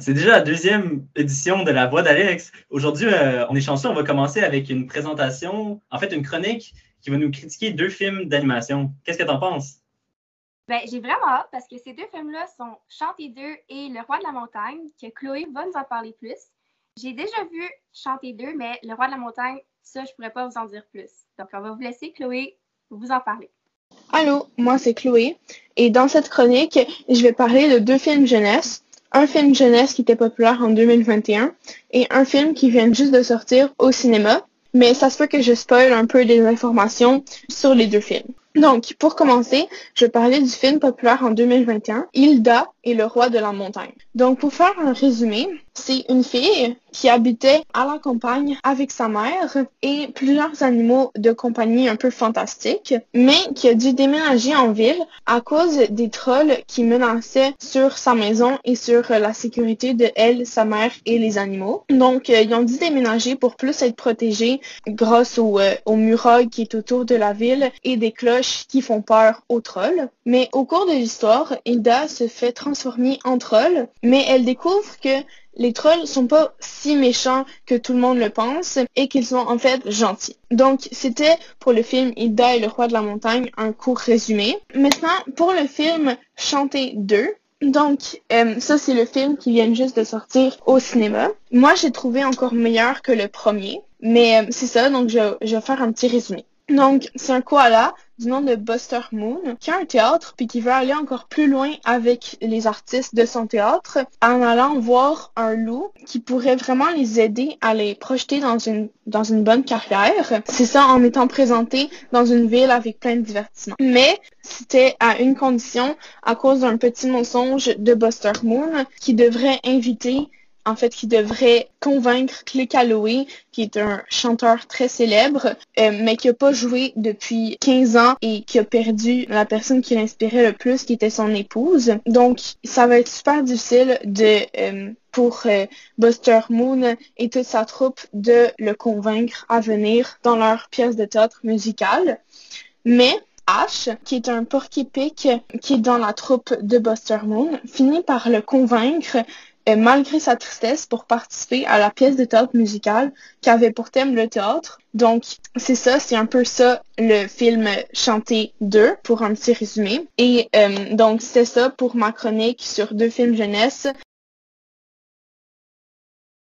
c'est déjà la deuxième édition de La Voix d'Alex. Aujourd'hui, euh, on est chanceux, on va commencer avec une présentation, en fait, une chronique qui va nous critiquer deux films d'animation. Qu'est-ce que tu en penses? Ben, j'ai vraiment hâte parce que ces deux films-là sont Chanter 2 et Le Roi de la Montagne, que Chloé va nous en parler plus. J'ai déjà vu Chanter 2, mais Le Roi de la Montagne, ça, je pourrais pas vous en dire plus. Donc, on va vous laisser, Chloé, vous en parler. Allô, moi c'est Chloé et dans cette chronique, je vais parler de deux films jeunesse un film jeunesse qui était populaire en 2021 et un film qui vient juste de sortir au cinéma. Mais ça se peut que je spoil un peu des informations sur les deux films. Donc, pour commencer, je parler du film populaire en 2021, Hilda et le roi de la montagne. Donc, pour faire un résumé, c'est une fille qui habitait à la campagne avec sa mère et plusieurs animaux de compagnie un peu fantastiques, mais qui a dû déménager en ville à cause des trolls qui menaçaient sur sa maison et sur la sécurité de elle, sa mère et les animaux. Donc, euh, ils ont dû déménager pour plus être protégés grâce au, euh, au muraille qui est autour de la ville et des cloches qui font peur aux trolls. Mais au cours de l'histoire, Hilda se fait en troll, mais elle découvre que les trolls sont pas si méchants que tout le monde le pense et qu'ils sont en fait gentils. Donc c'était pour le film Hilda et le roi de la montagne un court résumé. Maintenant pour le film Chanter 2, donc, euh, ça, c'est le film qui vient juste de sortir au cinéma. Moi, j'ai trouvé encore meilleur que le premier. Mais euh, c'est ça, donc je, je vais faire un petit résumé. Donc, c'est un koala du nom de Buster Moon qui a un théâtre puis qui veut aller encore plus loin avec les artistes de son théâtre en allant voir un loup qui pourrait vraiment les aider à les projeter dans une dans une bonne carrière. C'est ça en étant présenté dans une ville avec plein de divertissements. Mais c'était à une condition à cause d'un petit mensonge de Buster Moon qui devrait inviter en fait, qui devrait convaincre Clay Calloway, qui est un chanteur très célèbre, euh, mais qui n'a pas joué depuis 15 ans et qui a perdu la personne qui l'inspirait le plus, qui était son épouse. Donc, ça va être super difficile de euh, pour euh, Buster Moon et toute sa troupe de le convaincre à venir dans leur pièce de théâtre musicale. Mais Ash, qui est un porc-épic qui est dans la troupe de Buster Moon, finit par le convaincre malgré sa tristesse pour participer à la pièce de théâtre musicale qui avait pour thème le théâtre. Donc, c'est ça, c'est un peu ça le film Chanté 2 pour un petit résumé. Et euh, donc, c'est ça pour ma chronique sur deux films jeunesse.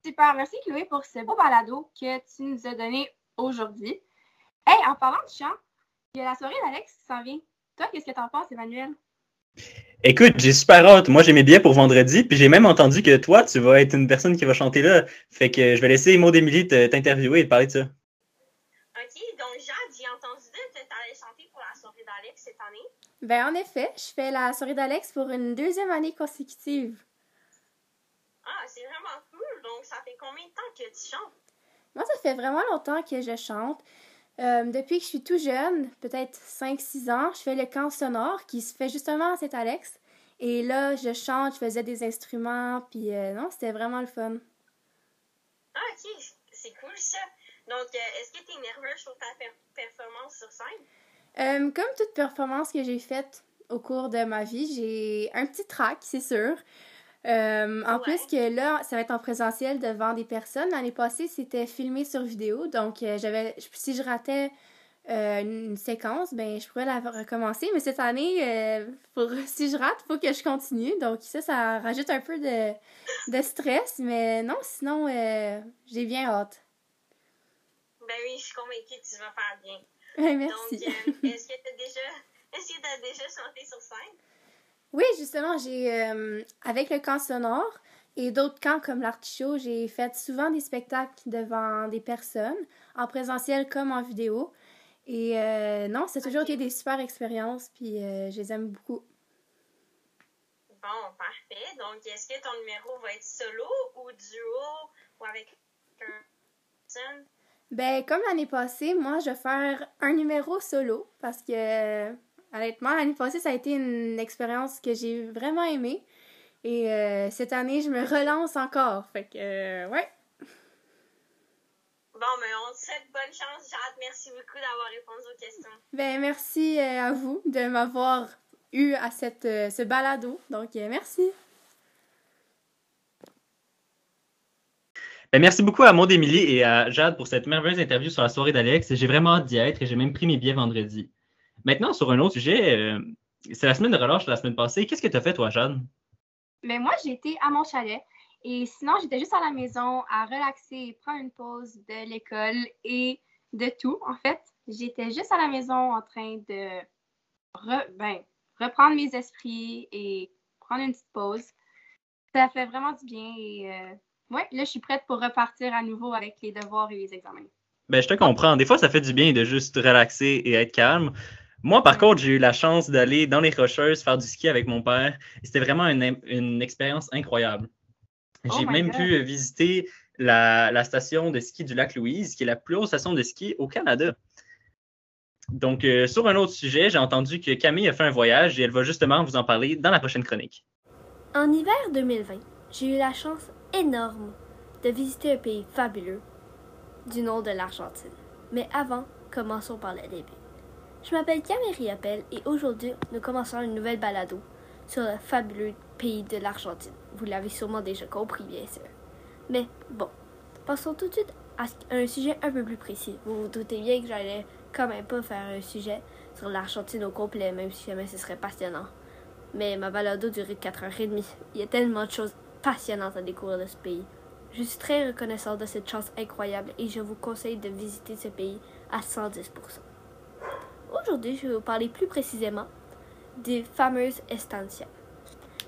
Super, merci Chloé pour ce beau balado que tu nous as donné aujourd'hui. Hey, en parlant de chant, il y a la soirée d'Alex qui s'en vient. Toi, qu'est-ce que t'en penses, Emmanuel? Écoute, j'ai super hâte. Moi, j'ai mes billets pour vendredi, puis j'ai même entendu que toi, tu vas être une personne qui va chanter là. Fait que je vais laisser Maud Émilie t'interviewer et te parler de ça. OK, donc Jade, j'ai entendu dire que tu allais chanter pour la soirée d'Alex cette année. Ben, en effet, je fais la soirée d'Alex pour une deuxième année consécutive. Ah, c'est vraiment cool. Donc, ça fait combien de temps que tu chantes? Moi, ça fait vraiment longtemps que je chante. Euh, depuis que je suis tout jeune, peut-être 5-6 ans, je fais le camp sonore qui se fait justement à Saint-Alex. Et là, je chante, je faisais des instruments, puis euh, non, c'était vraiment le fun. Ah, ok, c'est cool ça. Donc, euh, est-ce que tu es nerveuse pour ta performance sur scène? comme toute performance que j'ai faite au cours de ma vie, j'ai un petit trac, c'est sûr. Euh, en plus que là, ça va être en présentiel devant des personnes. L'année passée, c'était filmé sur vidéo. Donc, euh, j'avais si je ratais euh, une séquence, ben je pourrais la recommencer. Mais cette année, pour, si je rate, il faut que je continue. Donc, ça, ça rajoute un peu de, de stress. Mais non, sinon, j'ai bien hâte. Ben oui, je suis convaincue que tu vas faire bien. merci. Donc, est-ce que tu as déjà, est-ce que as déjà chanté sur scène? Oui, justement, j'ai euh, avec le camp sonore et d'autres camps comme l'artichaut, j'ai fait souvent des spectacles devant des personnes, en présentiel comme en vidéo. Et euh, non, c'est toujours été des super expériences, puis euh, je les aime beaucoup. Bon, parfait. Donc, est-ce que ton numéro va être solo ou duo ou avec un Ben, comme l'année passée, moi, je vais faire un numéro solo parce que Honnêtement, l'année passée, ça a été une expérience que j'ai vraiment aimée. Et euh, cette année, je me relance encore. Fait que, euh, ouais. Bon, mais on te souhaite bonne chance, Jade. Merci beaucoup d'avoir répondu aux questions. Ben, merci euh, à vous de m'avoir eu à cette, ce balado. Donc, merci. Ben, merci beaucoup à Maud Émilie et à Jade pour cette merveilleuse interview sur la soirée d'Alex. J'ai vraiment hâte d'y être et j'ai même pris mes billets vendredi. Maintenant, sur un autre sujet, euh, c'est la semaine de relâche la semaine passée. Qu'est-ce que tu as fait, toi, Jade? Mais moi, j'étais à mon chalet. Et sinon, j'étais juste à la maison à relaxer et prendre une pause de l'école et de tout, en fait. J'étais juste à la maison en train de ben, reprendre mes esprits et prendre une petite pause. Ça fait vraiment du bien et euh, ouais, là, je suis prête pour repartir à nouveau avec les devoirs et les examens. Ben, je te comprends. Des fois, ça fait du bien de juste relaxer et être calme. Moi, par contre, j'ai eu la chance d'aller dans les Rocheuses faire du ski avec mon père. C'était vraiment une, une expérience incroyable. Oh J'ai même God. pu visiter la, la station de ski du lac Louise, qui est la plus haute station de ski au Canada. Donc, euh, sur un autre sujet, j'ai entendu que Camille a fait un voyage et elle va justement vous en parler dans la prochaine chronique. En hiver 2020, j'ai eu la chance énorme de visiter un pays fabuleux du nom de l'Argentine. Mais avant, commençons par le début. Je m'appelle Camille Appel et aujourd'hui, nous commençons une nouvelle balado sur le fabuleux pays de l'Argentine. Vous l'avez sûrement déjà compris, bien sûr. Mais bon, passons tout de suite à un sujet un peu plus précis. Vous vous doutez bien que j'allais quand même pas faire un sujet sur l'Argentine au complet, même si jamais ce serait passionnant. Mais ma balado durait 4h30. Il y a tellement de choses passionnantes à découvrir de ce pays. Je suis très reconnaissante de cette chance incroyable et je vous conseille de visiter ce pays à 110%. Aujourd'hui, je vais vous parler plus précisément des fameuses estancias.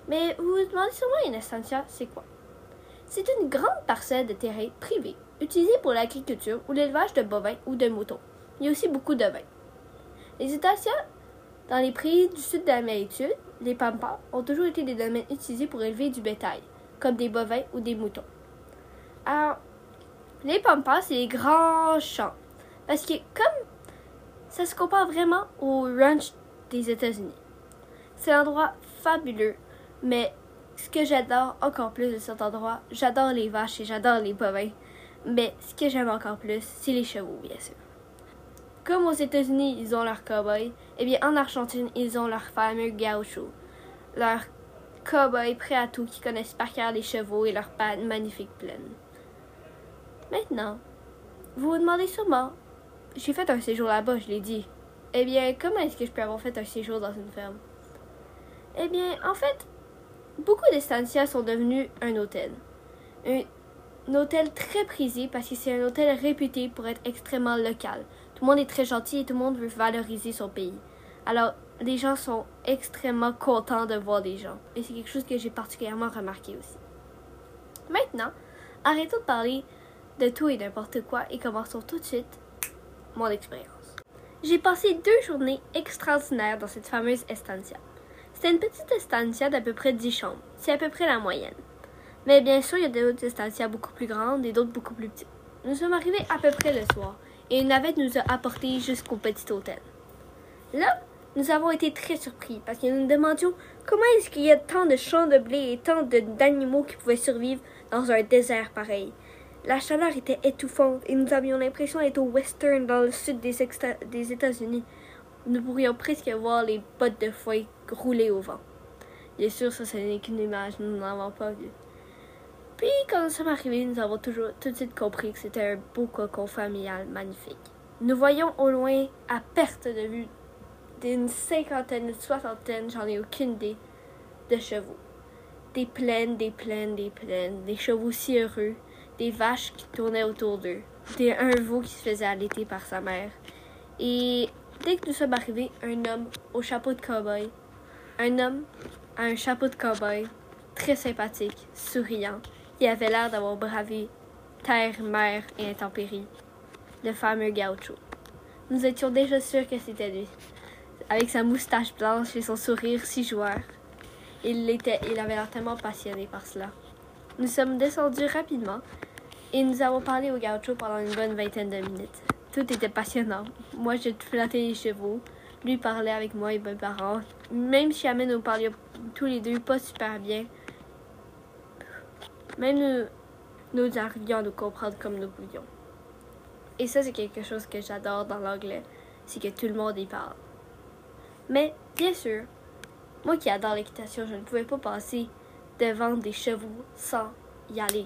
Mais vous vous demandez sûrement une estancia, c'est quoi? C'est une grande parcelle de terrain privé utilisée pour l'agriculture ou l'élevage de bovins ou de moutons. Il y a aussi beaucoup de vins. Les estancias dans les pays du sud de l'Amérique du Sud, les pampas ont toujours été des domaines utilisés pour élever du bétail, comme des bovins ou des moutons. Alors, les pampas, c'est les grands champs. Parce que comme ça se compare vraiment au ranch des États-Unis. C'est un endroit fabuleux, mais ce que j'adore encore plus de cet endroit, j'adore les vaches et j'adore les bovins. Mais ce que j'aime encore plus, c'est les chevaux, bien sûr. Comme aux États-Unis, ils ont leurs cow-boys, eh bien en Argentine, ils ont leurs fameux gauchos. Leurs cow-boys prêts à tout qui connaissent par cœur les chevaux et leurs pattes magnifiques pleines. Maintenant, vous vous demandez sûrement, j'ai fait un séjour là-bas, je l'ai dit. Eh bien, comment est-ce que je peux avoir fait un séjour dans une ferme? Eh bien, en fait, beaucoup d'estancias sont devenus un hôtel. Un, un hôtel très prisé parce que c'est un hôtel réputé pour être extrêmement local. Tout le monde est très gentil et tout le monde veut valoriser son pays. Alors, les gens sont extrêmement contents de voir des gens. Et c'est quelque chose que j'ai particulièrement remarqué aussi. Maintenant, arrêtons de parler de tout et n'importe quoi et commençons tout de suite mon expérience. J'ai passé deux journées extraordinaires dans cette fameuse estancia. C'était une petite estancia d'à peu près 10 chambres. C'est à peu près la moyenne. Mais bien sûr, il y a d'autres estancias beaucoup plus grandes et d'autres beaucoup plus petites. Nous sommes arrivés à peu près le soir et une navette nous a apportés jusqu'au petit hôtel. Là, nous avons été très surpris parce que nous nous demandions comment est-ce qu'il y a tant de champs de blé et tant d'animaux qui pouvaient survivre dans un désert pareil. La chaleur était étouffante et nous avions l'impression d'être au western dans le sud des, États-Unis. Nous pourrions presque voir les bottes de foin rouler au vent. Bien sûr, ça, ce n'est qu'une image, nous n'en avons pas vu. Puis, quand nous sommes arrivés, nous avons toujours tout de suite compris que c'était un beau cocon familial magnifique. Nous voyons au loin, à perte de vue, d'une cinquantaine, une soixantaine, j'en ai aucune idée, de chevaux. Des plaines, des plaines, des plaines, des chevaux si heureux, des vaches qui tournaient autour d'eux, des, un veau qui se faisait allaiter par sa mère. Et dès que nous sommes arrivés, un homme au chapeau de cow-boy, un homme à un chapeau de cow-boy, très sympathique, souriant, qui avait l'air d'avoir bravé terre, mer et intempéries, le fameux gaucho. Nous étions déjà sûrs que c'était lui, avec sa moustache blanche et son sourire si joueur. Il, était, il avait l'air tellement passionné par cela. Nous sommes descendus rapidement et nous avons parlé au gaucho pendant une bonne vingtaine de minutes. Tout était passionnant. Moi, je flattais les chevaux. Lui parlait avec moi et mes parents. Même si jamais nous parlions tous les deux pas super bien. Même nous, nous arrivions à nous comprendre comme nous pouvions. Et ça, c'est quelque chose que j'adore dans l'anglais. C'est que tout le monde y parle. Mais, bien sûr, moi qui adore l'équitation, je ne pouvais pas passer devant des chevaux sans y aller.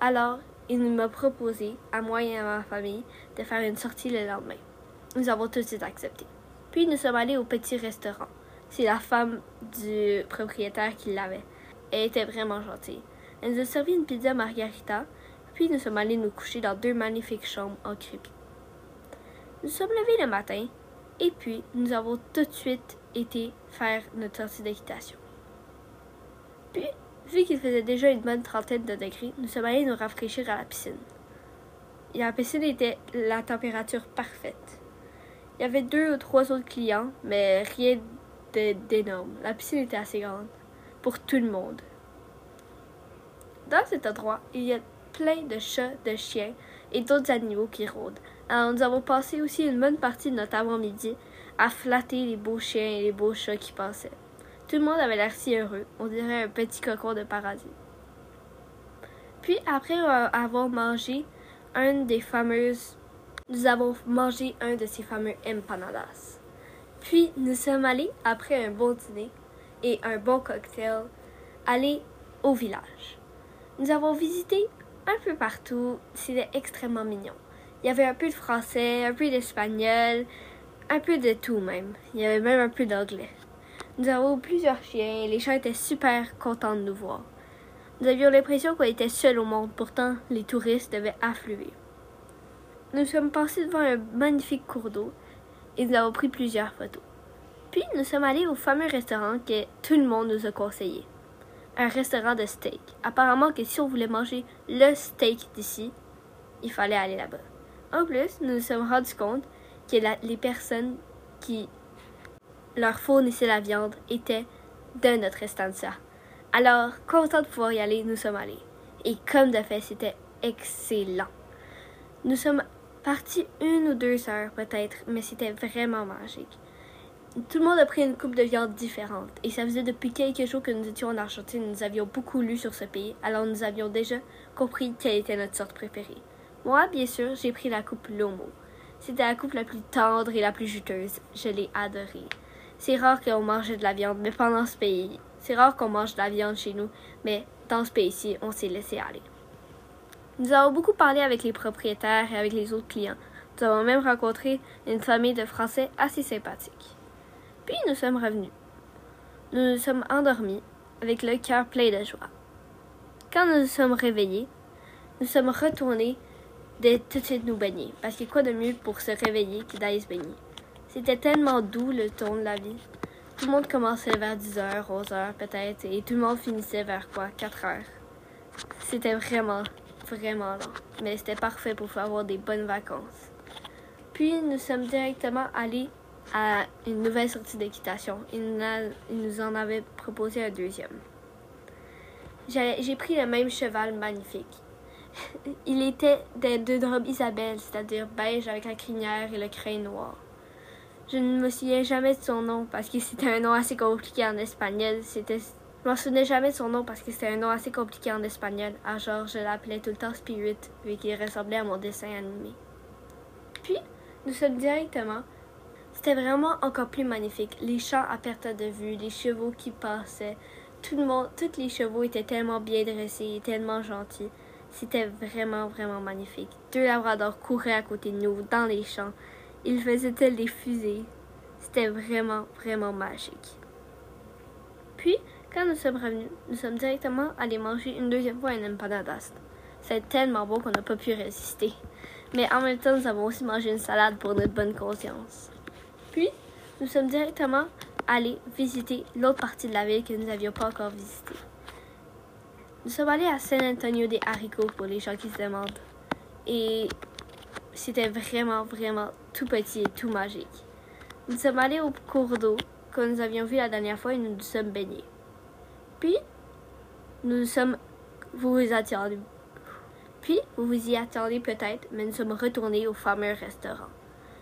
Alors, il m'a proposé, à moi et à ma famille, de faire une sortie le lendemain. Nous avons tout de suite accepté. Puis nous sommes allés au petit restaurant. C'est la femme du propriétaire qui l'avait. Elle était vraiment gentille. Elle nous a servi une pizza margarita, puis nous sommes allés nous coucher dans deux magnifiques chambres en crépi. Nous sommes levés le matin, et puis nous avons tout de suite été faire notre sortie d'équitation. Puis, vu qu'il faisait déjà une bonne trentaine de degrés, nous sommes allés nous rafraîchir à la piscine. la piscine était la température parfaite. Il y avait deux ou trois autres clients, mais rien d'énorme. La piscine était assez grande pour tout le monde. Dans cet endroit, il y a plein de chats, de chiens et d'autres animaux qui rôdent. Alors nous avons passé aussi une bonne partie de notre avant-midi à flatter les beaux chiens et les beaux chats qui passaient. Tout le monde avait l'air si heureux, on dirait un petit cocon de paradis. Puis après euh, avoir mangé un des fameuses nous avons mangé un de ces fameux empanadas. Puis nous sommes allés, après un bon dîner et un bon cocktail, aller au village. Nous avons visité un peu partout, c'était extrêmement mignon. Il y avait un peu de français, un peu d'espagnol, un peu de tout même. Il y avait même un peu d'anglais. Nous avons plusieurs chiens et les chiens étaient super contents de nous voir. Nous avions l'impression qu'on était seuls au monde, pourtant les touristes devaient affluer. Nous sommes passés devant un magnifique cours d'eau et nous avons pris plusieurs photos. Puis nous sommes allés au fameux restaurant que tout le monde nous a conseillé. Un restaurant de steak. Apparemment que si on voulait manger le steak d'ici, il fallait aller là-bas. En plus, nous nous sommes rendus compte que les personnes qui leur fournissaient la viande étaient de notre estancia. Alors, content de pouvoir y aller, nous sommes allés. Et comme de fait, c'était excellent. Nous sommes partis une ou deux heures peut-être, mais c'était vraiment magique. Tout le monde a pris une coupe de viande différente, et ça faisait depuis quelques jours que nous étions en Argentine, nous avions beaucoup lu sur ce pays, alors nous avions déjà compris quelle était notre sorte préférée. Moi, bien sûr, j'ai pris la coupe Lomo. C'était la coupe la plus tendre et la plus juteuse. Je l'ai adorée. C'est rare qu'on mange de la viande, mais pendant ce pays, c'est rare qu'on mange de la viande chez nous, mais dans ce pays-ci, on s'est laissé aller. Nous avons beaucoup parlé avec les propriétaires et avec les autres clients. Nous avons même rencontré une famille de Français assez sympathique. Puis nous sommes revenus. Nous nous sommes endormis avec le cœur plein de joie. Quand nous nous sommes réveillés, nous sommes retournés de tout de suite nous baigner, parce que quoi de mieux pour se réveiller que d'aller se baigner? C'était tellement doux le ton de la vie. Tout le monde commençait vers 10h, 11h peut-être, et tout le monde finissait vers quoi? 4h. C'était vraiment, vraiment long, mais c'était parfait pour avoir des bonnes vacances. Puis nous sommes directement allés à une nouvelle sortie d'équitation. Il, nous en avait proposé un deuxième. J'ai pris le même cheval magnifique. Il était des deux robes Isabelle, c'est-à-dire beige avec la crinière et le crin noir. Je ne me souviens jamais de son nom parce que c'était un nom assez compliqué en espagnol. C'était, je m'en souvenais jamais de son nom parce que c'était un nom assez compliqué en espagnol. Alors je l'appelais tout le temps Spirit vu qu'il ressemblait à mon dessin animé. Puis nous sommes directement. C'était vraiment encore plus magnifique. Les champs à perte de vue, les chevaux qui passaient. Tout le monde, tous les chevaux étaient tellement bien dressés et tellement gentils. C'était vraiment, vraiment magnifique. Deux labradors couraient à côté de nous, dans les champs. Ils faisaient tels des fusées? C'était vraiment, vraiment magique. Puis, quand nous sommes revenus, nous sommes directement allés manger une deuxième fois un empanadas. C'était tellement bon qu'on n'a pas pu résister. Mais en même temps, nous avons aussi mangé une salade pour notre bonne conscience. Puis, nous sommes directement allés visiter l'autre partie de la ville que nous n'avions pas encore visitée. Nous sommes allés à San Antonio de Haricots pour les gens qui se demandent. Et c'était vraiment, vraiment tout petit et tout magique. Nous sommes allés au cours d'eau que nous avions vu la dernière fois et nous nous sommes baignés. Puis, nous sommes. Vous vous attendez. Puis, vous vous y attendez peut-être, mais nous sommes retournés au fameux restaurant.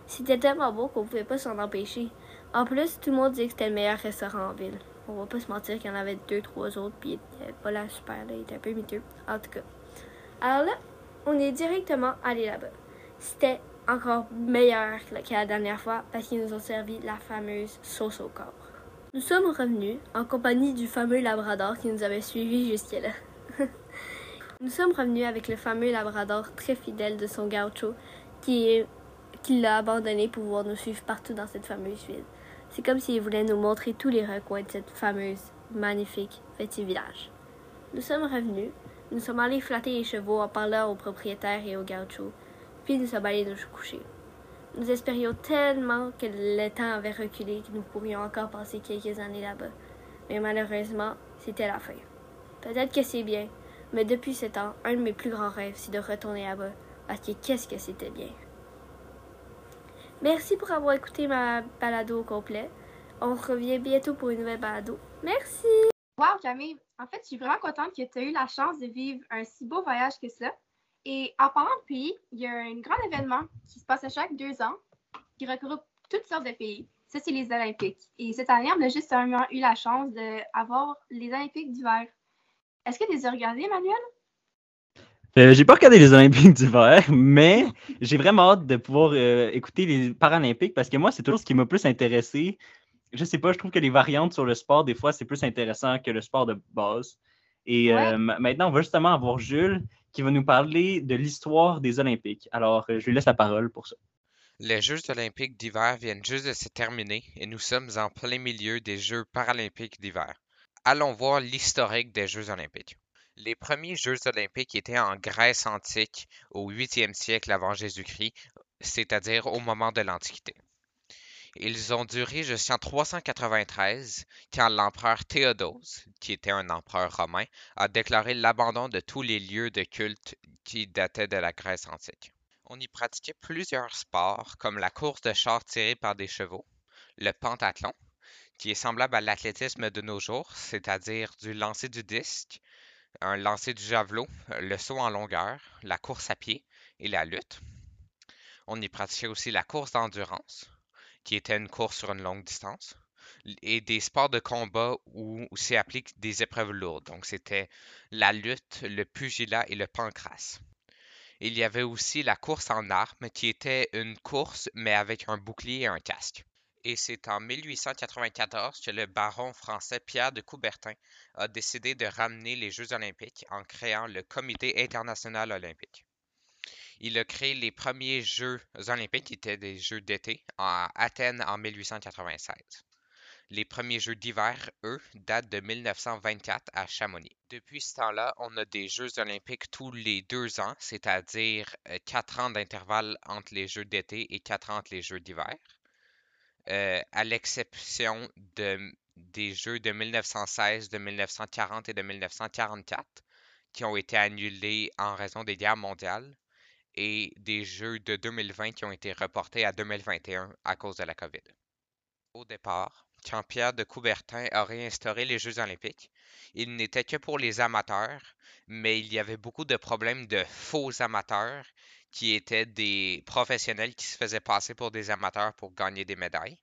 C'était tellement beau qu'on ne pouvait pas s'en empêcher. En plus, tout le monde disait que c'était le meilleur restaurant en ville. On va pas se mentir qu'il y en avait deux, trois autres, puis il était pas là super, là, il était un peu miteux. En tout cas. Alors là, on est directement allé là-bas. C'était encore meilleur que la dernière fois parce qu'ils nous ont servi la fameuse sauce au corps. Nous sommes revenus en compagnie du fameux labrador qui nous avait suivis jusqu'à là. Nous sommes revenus avec le fameux labrador très fidèle de son gaucho qui l'a abandonné pour pouvoir nous suivre partout dans cette fameuse ville. C'est comme s'il voulait nous montrer tous les recoins de cette fameuse, magnifique petit village. Nous sommes revenus, nous sommes allés flatter les chevaux en parlant aux propriétaires et aux gauchos, puis nous sommes allés nous coucher. Nous espérions tellement que le temps avait reculé que nous pourrions encore passer quelques années là-bas. Mais malheureusement, c'était la fin. Peut-être que c'est bien, mais depuis ce temps, un de mes plus grands rêves, c'est de retourner là-bas, parce que qu'est-ce que c'était bien. Merci pour avoir écouté ma balado au complet. On revient bientôt pour une nouvelle balado. Merci! Wow, Camille! En fait, je suis vraiment contente que tu aies eu la chance de vivre un si beau voyage que ça. Et en parlant de pays, il y a un grand événement qui se passe à chaque deux ans qui regroupe toutes sortes de pays. Ça, c'est les Olympiques. Et cette année, on a justement eu la chance d'avoir les Olympiques d'hiver. Est-ce que tu les as regardés, Emmanuel? Euh, j'ai pas regardé les Olympiques d'hiver, mais j'ai vraiment hâte de pouvoir euh, écouter les Paralympiques parce que moi, c'est toujours ce qui m'a plus intéressé. Je sais pas, je trouve que les variantes sur le sport, des fois, c'est plus intéressant que le sport de base. Et euh, maintenant, on va justement avoir Jules qui va nous parler de l'histoire des Olympiques. Alors, je lui laisse la parole pour ça. Les Jeux olympiques d'hiver viennent juste de se terminer et nous sommes en plein milieu des Jeux paralympiques d'hiver. Allons voir l'historique des Jeux olympiques. Les premiers Jeux olympiques étaient en Grèce antique au 8e siècle avant Jésus-Christ, c'est-à-dire au moment de l'Antiquité. Ils ont duré jusqu'en 393, quand l'empereur Théodose, qui était un empereur romain, a déclaré l'abandon de tous les lieux de culte qui dataient de la Grèce antique. On y pratiquait plusieurs sports, comme la course de chars tirés par des chevaux, le pentathlon, qui est semblable à l'athlétisme de nos jours, c'est-à-dire du lancer du disque, un lancer du javelot, le saut en longueur, la course à pied et la lutte. On y pratiquait aussi la course d'endurance, qui était une course sur une longue distance, et des sports de combat où, s'y appliquent des épreuves lourdes. Donc c'était la lutte, le pugilat et le pancrace. Il y avait aussi la course en armes, qui était une course mais avec un bouclier et un casque et c'est en 1894 que le baron français Pierre de Coubertin a décidé de ramener les Jeux olympiques en créant le Comité international olympique. Il a créé les premiers Jeux olympiques, qui étaient des Jeux d'été, à Athènes en 1896. Les premiers Jeux d'hiver, eux, datent de 1924 à Chamonix. Depuis ce temps-là, on a des Jeux olympiques tous les deux ans, c'est-à-dire euh, quatre ans d'intervalle entre les Jeux d'été et quatre ans entre les Jeux d'hiver. Euh, à l'exception de, des jeux de 1916, de 1940 et de 1944, qui ont été annulés en raison des guerres mondiales, et des jeux de 2020 qui ont été reportés à 2021 à cause de la COVID. Au départ, quand Pierre de Coubertin a réinstauré les Jeux olympiques, il n'était que pour les amateurs, mais il y avait beaucoup de problèmes de faux amateurs qui étaient des professionnels qui se faisaient passer pour des amateurs pour gagner des médailles.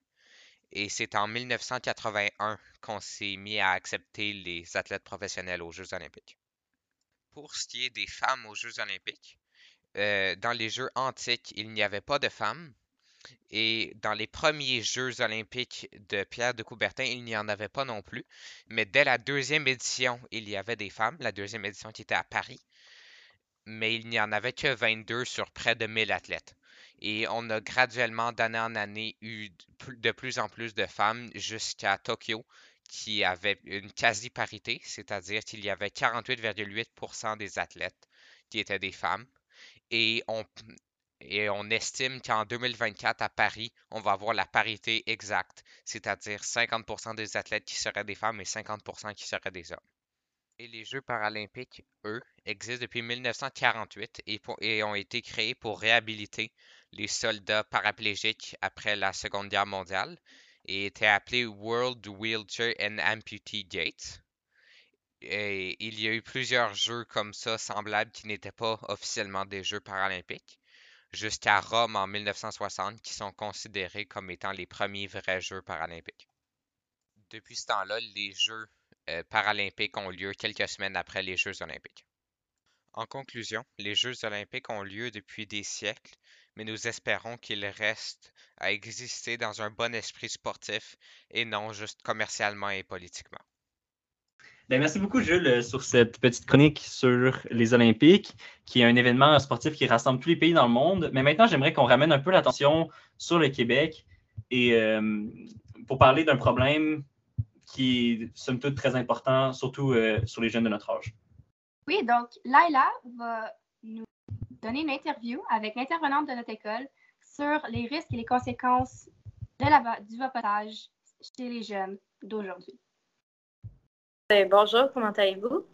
Et c'est en 1981 qu'on s'est mis à accepter les athlètes professionnels aux Jeux olympiques. Pour ce qui est des femmes aux Jeux olympiques, euh, dans les Jeux antiques, il n'y avait pas de femmes. Et dans les premiers Jeux olympiques de Pierre de Coubertin, il n'y en avait pas non plus. Mais dès la deuxième édition, il y avait des femmes, la deuxième édition qui était à Paris mais il n'y en avait que 22 sur près de 1000 athlètes. Et on a graduellement, d'année en année, eu de plus en plus de femmes jusqu'à Tokyo, qui avait une quasi-parité, c'est-à-dire qu'il y avait 48,8% des athlètes qui étaient des femmes. Et on, et estime qu'en 2024, à Paris, on va avoir la parité exacte, c'est-à-dire 50% des athlètes qui seraient des femmes et 50% qui seraient des hommes. Et les Jeux paralympiques, eux, existent depuis 1948 et, ont été créés pour réhabiliter les soldats paraplégiques après la Seconde Guerre mondiale et étaient appelés World Wheelchair and Amputee Gates. Il y a eu plusieurs jeux comme ça, semblables, qui n'étaient pas officiellement des Jeux paralympiques, jusqu'à Rome en 1960, qui sont considérés comme étant les premiers vrais Jeux paralympiques. Depuis ce temps-là, les Jeux euh, paralympiques ont lieu quelques semaines après les Jeux olympiques. En conclusion, les Jeux olympiques ont lieu depuis des siècles, mais nous espérons qu'ils restent à exister dans un bon esprit sportif et non juste commercialement et politiquement. Ben, merci beaucoup, Jules, sur cette petite chronique sur les Olympiques, qui est un événement sportif qui rassemble tous les pays dans le monde. Mais maintenant, j'aimerais qu'on ramène un peu l'attention sur le Québec et euh, pour parler d'un problème qui est, somme toute, très important, surtout euh, sur les jeunes de notre âge. Oui, donc Laila va nous donner une interview avec l'intervenante de notre école sur les risques et les conséquences de la, du vapotage chez les jeunes d'aujourd'hui. Bonjour, comment allez-vous?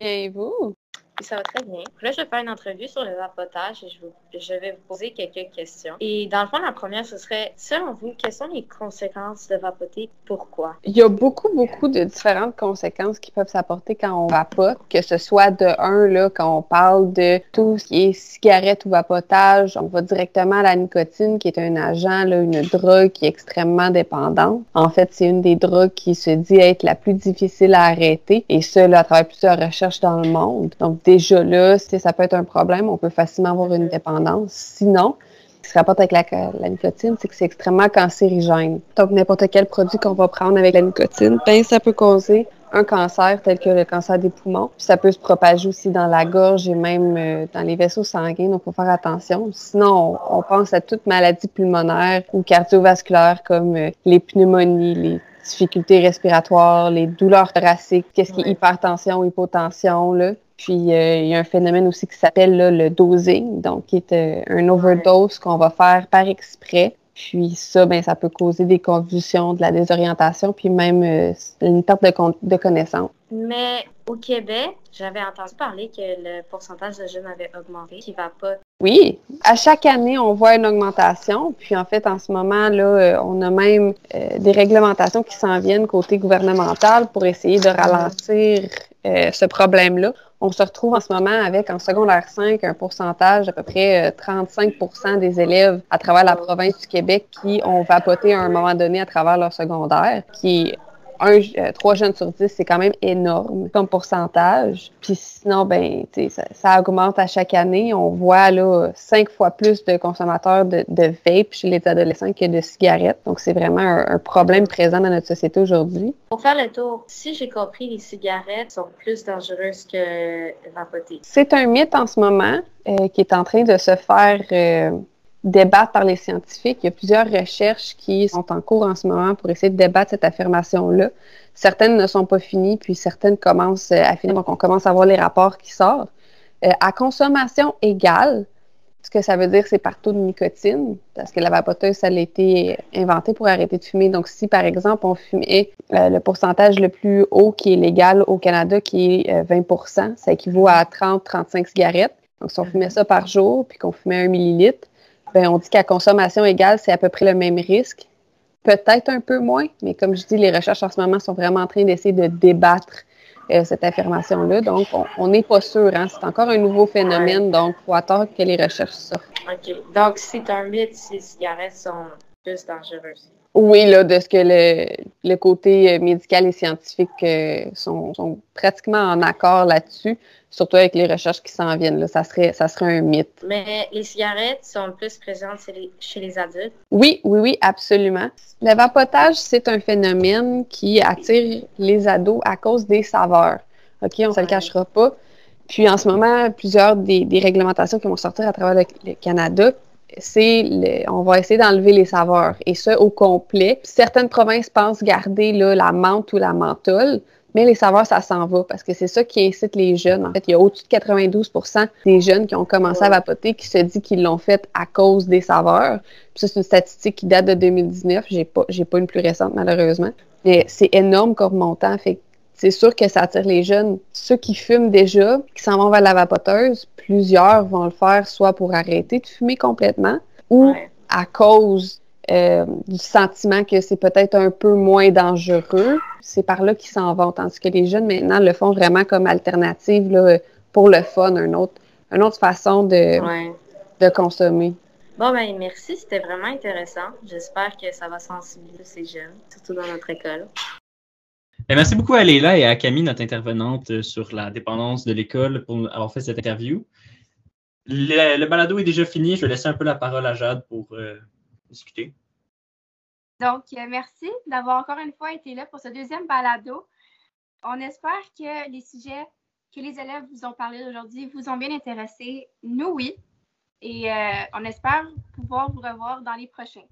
Et vous? Ça va très bien. Là, je vais faire une entrevue sur le vapotage et je, vais vous poser quelques questions. Et dans le fond, la première, ce serait, selon vous, quelles sont les conséquences de vapoter? Pourquoi? Il y a beaucoup, beaucoup de différentes conséquences qui peuvent s'apporter quand on vapote, que ce soit de un, là, quand on parle de tout ce qui est cigarette ou vapotage, on va directement à la nicotine, qui est un agent, là, une drogue qui est extrêmement dépendante. En fait, c'est une des drogues qui se dit être la plus difficile à arrêter, et ce, à travers plusieurs recherches dans le monde. Donc, déjà là, ça peut être un problème. On peut facilement avoir une dépendance. Sinon, ce qui se rapporte avec la, nicotine, c'est que c'est extrêmement cancérigène. Donc, n'importe quel produit qu'on va prendre avec la nicotine, ben, ça peut causer un cancer tel que le cancer des poumons. Puis ça peut se propager aussi dans la gorge et même euh, dans les vaisseaux sanguins, donc il faut faire attention. Sinon, on, pense à toute maladie pulmonaire ou cardiovasculaire comme euh, les pneumonies, les difficultés respiratoires, les douleurs thoraciques, qu'est-ce qui est hypertension, hypotension, là. Puis euh, il y a un phénomène aussi qui s'appelle le dosing, donc qui est euh, un overdose qu'on va faire par exprès. Puis ça, ben, ça peut causer des convulsions, de la désorientation, puis même euh, une perte de, de connaissance. Mais au Québec, j'avais entendu parler que le pourcentage de jeunes avait augmenté, qui va pas. Oui, à chaque année, on voit une augmentation. Puis en fait, en ce moment, là, on a même des réglementations qui s'en viennent côté gouvernemental pour essayer de ralentir ce problème-là on se retrouve en ce moment avec en secondaire 5 un pourcentage d'à peu près 35% euh, des élèves à travers la province du Québec qui ont vapoté à un moment donné à travers leur secondaire, qui un, euh, trois jeunes sur dix, c'est quand même énorme comme pourcentage. Puis sinon, ben, ça, ça augmente à chaque année. On voit là cinq fois plus de consommateurs de, de vape chez les adolescents que de cigarettes. Donc, c'est vraiment un, problème présent dans notre société aujourd'hui. Pour faire le tour, si j'ai compris, les cigarettes sont plus dangereuses que vapoter. C'est un mythe en ce moment euh, qui est en train de se faire euh, débattre par les scientifiques. Il y a plusieurs recherches qui sont en cours en ce moment pour essayer de débattre cette affirmation-là. Certaines ne sont pas finies, puis certaines commencent à finir. Donc, on commence à voir les rapports qui sortent. Euh, à consommation égale, ce que ça veut dire, c'est par taux de nicotine, parce que la vapoteuse, ça a été inventé pour arrêter de fumer. Donc, si, par exemple, on fumait euh, le pourcentage le plus haut qui est légal au Canada, qui est 20% euh, ça équivaut à 30-35 cigarettes. Donc, si on fumait ça par jour, puis qu'on fumait un millilitre, ben, on dit qu'à consommation égale, c'est à peu près le même risque. Peut-être un peu moins, mais comme je dis, les recherches en ce moment sont vraiment en train d'essayer de débattre euh, cette affirmation-là. Donc, on n'est pas sûr. Hein? C'est encore un nouveau phénomène, donc il faut attendre que les recherches sortent. OK. Donc, c'est un mythe si les cigarettes sont plus dangereuses. Oui, là, de ce que le, le côté euh, médical et scientifique euh, sont, sont, pratiquement en accord là-dessus, surtout avec les recherches qui s'en viennent. Là, ça, serait, ça serait un mythe. Mais les cigarettes sont plus présentes chez les, adultes? Oui, oui, oui, absolument. Le vapotage, c'est un phénomène qui attire les ados à cause des saveurs. OK, on ne se le cachera pas. Puis en ce moment, plusieurs des, des réglementations qui vont sortir à travers le Canada c'est on va essayer d'enlever les saveurs et ça au complet. Certaines provinces pensent garder là, la menthe ou la menthol, mais les saveurs, ça s'en va parce que c'est ça qui incite les jeunes. En fait, il y a au-dessus de 92% des jeunes qui ont commencé à vapoter qui se dit qu'ils l'ont fait à cause des saveurs. Puis ça, c'est une statistique qui date de 2019. J'ai pas, j'ai pas une plus récente, malheureusement. Mais c'est énorme comme montant. Fait c'est sûr que ça attire les jeunes. Ceux qui fument déjà, qui s'en vont vers la vapoteuse, plusieurs vont le faire soit pour arrêter de fumer complètement ou à cause euh, du sentiment que c'est peut-être un peu moins dangereux. C'est par là qu'ils s'en vont. Tandis que les jeunes, maintenant, le font vraiment comme alternative là, pour le fun, une autre, une autre façon de, de consommer. Bon, ben merci, c'était vraiment intéressant. J'espère que ça va sensibiliser ces jeunes, surtout dans notre école. Ben, merci beaucoup à Leila et à Camille, notre intervenante euh, sur la dépendance de l'école, pour avoir fait cette interview. Le, balado est déjà fini. Je vais laisser un peu la parole à Jade pour euh, discuter. Donc, euh, merci d'avoir encore une fois été là pour ce deuxième balado. on espère que les sujets que les élèves vous ont parlé aujourd'hui vous ont bien intéressé. Nous, oui. Et euh, on espère pouvoir vous revoir dans les prochains.